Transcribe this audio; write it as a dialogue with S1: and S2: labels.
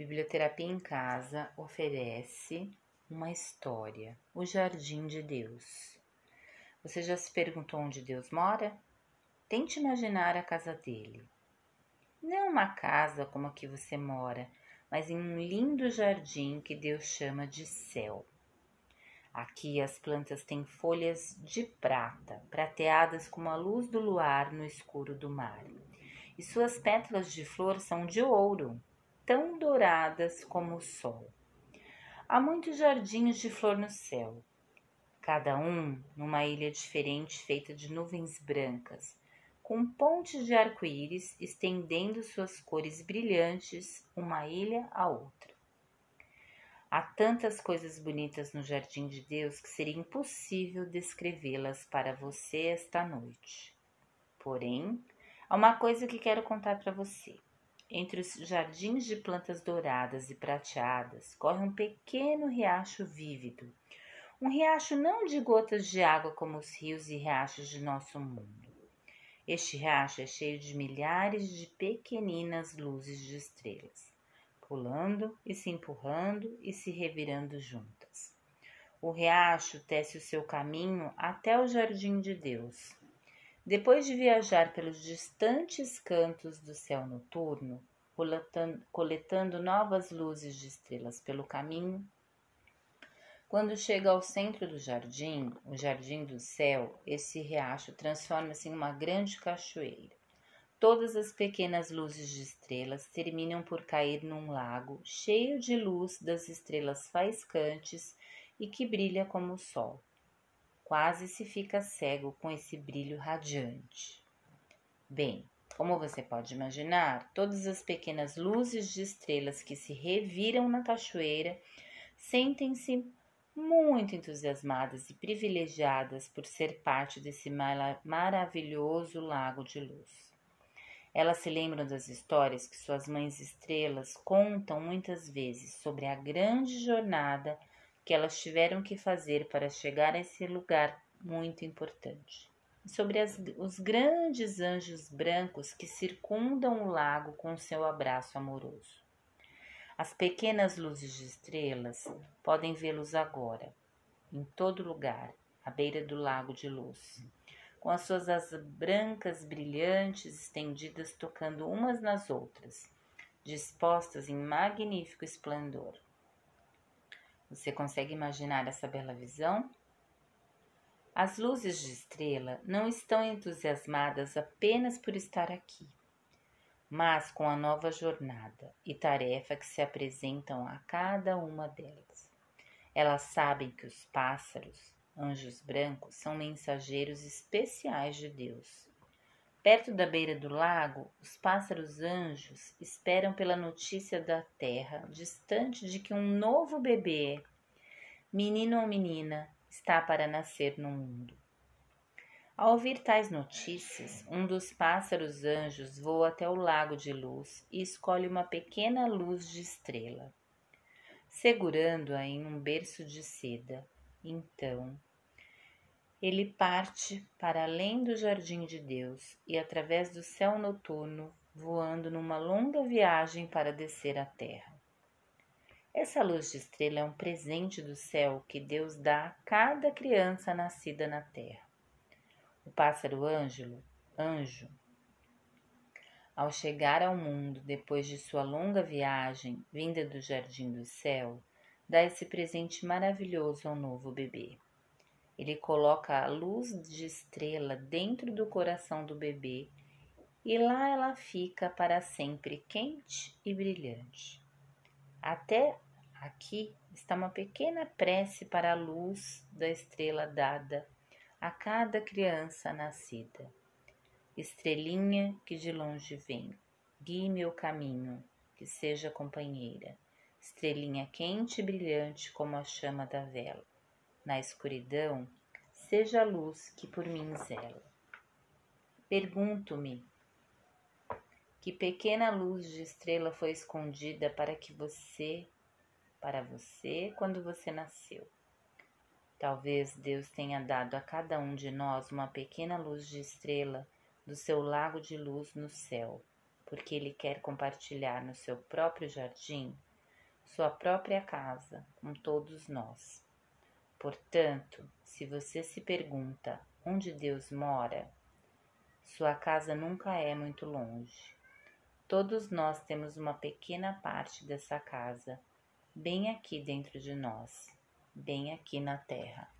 S1: Biblioterapia em Casa oferece uma história, o Jardim de Deus. Você já se perguntou onde Deus mora? Tente imaginar a casa dele. Não uma casa como a que você mora, mas em um lindo jardim que Deus chama de céu. Aqui as plantas têm folhas de prata, prateadas como a luz do luar no escuro do mar. E suas pétalas de flor são de ouro, tão douradas como o sol. Há muitos jardins de flor no céu, cada um numa ilha diferente feita de nuvens brancas, com pontes de arco-íris estendendo suas cores brilhantes uma ilha à outra. Há tantas coisas bonitas no jardim de Deus que seria impossível descrevê-las para você esta noite. Porém, há uma coisa que quero contar para você. Entre os jardins de plantas douradas e prateadas corre um pequeno riacho vívido. Um riacho não de gotas de água como os rios e riachos de nosso mundo. Este riacho é cheio de milhares de pequeninas luzes de estrelas, pulando e se empurrando e se revirando juntas. O riacho tece o seu caminho até o jardim de Deus depois de viajar pelos distantes cantos do céu noturno, coletando, novas luzes de estrelas pelo caminho, quando chega ao centro do jardim, o jardim do céu, esse riacho transforma-se em uma grande cachoeira. Todas as pequenas luzes de estrelas terminam por cair num lago cheio de luz das estrelas faiscantes e que brilha como o sol quase se fica cego com esse brilho radiante. Bem, como você pode imaginar, todas as pequenas luzes de estrelas que se reviram na cachoeira sentem-se muito entusiasmadas e privilegiadas por ser parte desse maravilhoso lago de luz. Elas se lembram das histórias que suas mães estrelas contam muitas vezes sobre a grande jornada que elas tiveram que fazer para chegar a esse lugar muito importante. Sobre as, os grandes anjos brancos que circundam o lago com seu abraço amoroso. As pequenas luzes de estrelas podem vê-los agora, em todo lugar, à beira do lago de luz, com as suas asas brancas brilhantes estendidas tocando umas nas outras, dispostas em magnífico esplendor. Você consegue imaginar essa bela visão? As luzes de estrela não estão entusiasmadas apenas por estar aqui, mas com a nova jornada e tarefa que se apresentam a cada uma delas. Elas sabem que os pássaros, anjos brancos, são mensageiros especiais de Deus. Perto da beira do lago, os pássaros anjos esperam pela notícia da terra, distante de que um novo bebê, menino ou menina, está para nascer no mundo. Ao ouvir tais notícias, um dos pássaros anjos voa até o lago de luz e escolhe uma pequena luz de estrela, segurando-a em um berço de seda. Então, ele parte para além do jardim de Deus e através do céu noturno, voando numa longa viagem para descer à terra. Essa luz de estrela é um presente do céu que Deus dá a cada criança nascida na terra. O pássaro ângelo, anjo, ao chegar ao mundo depois de sua longa viagem vinda do jardim do céu, dá esse presente maravilhoso ao novo bebê. Ele coloca a luz de estrela dentro do coração do bebê e lá ela fica para sempre quente e brilhante. Até aqui está uma pequena prece para a luz da estrela dada a cada criança nascida. Estrelinha que de longe vem, guie meu caminho, que seja companheira. Estrelinha quente e brilhante como a chama da vela na escuridão, seja a luz que por mim zela. Pergunto-me, que pequena luz de estrela foi escondida para que você, para você quando você nasceu? Talvez Deus tenha dado a cada um de nós uma pequena luz de estrela do seu lago de luz no céu, porque Ele quer compartilhar no seu próprio jardim sua própria casa com todos nós. Portanto, se você se pergunta onde Deus mora, sua casa nunca é muito longe. Todos nós temos uma pequena parte dessa casa, bem aqui dentro de nós, bem aqui na terra.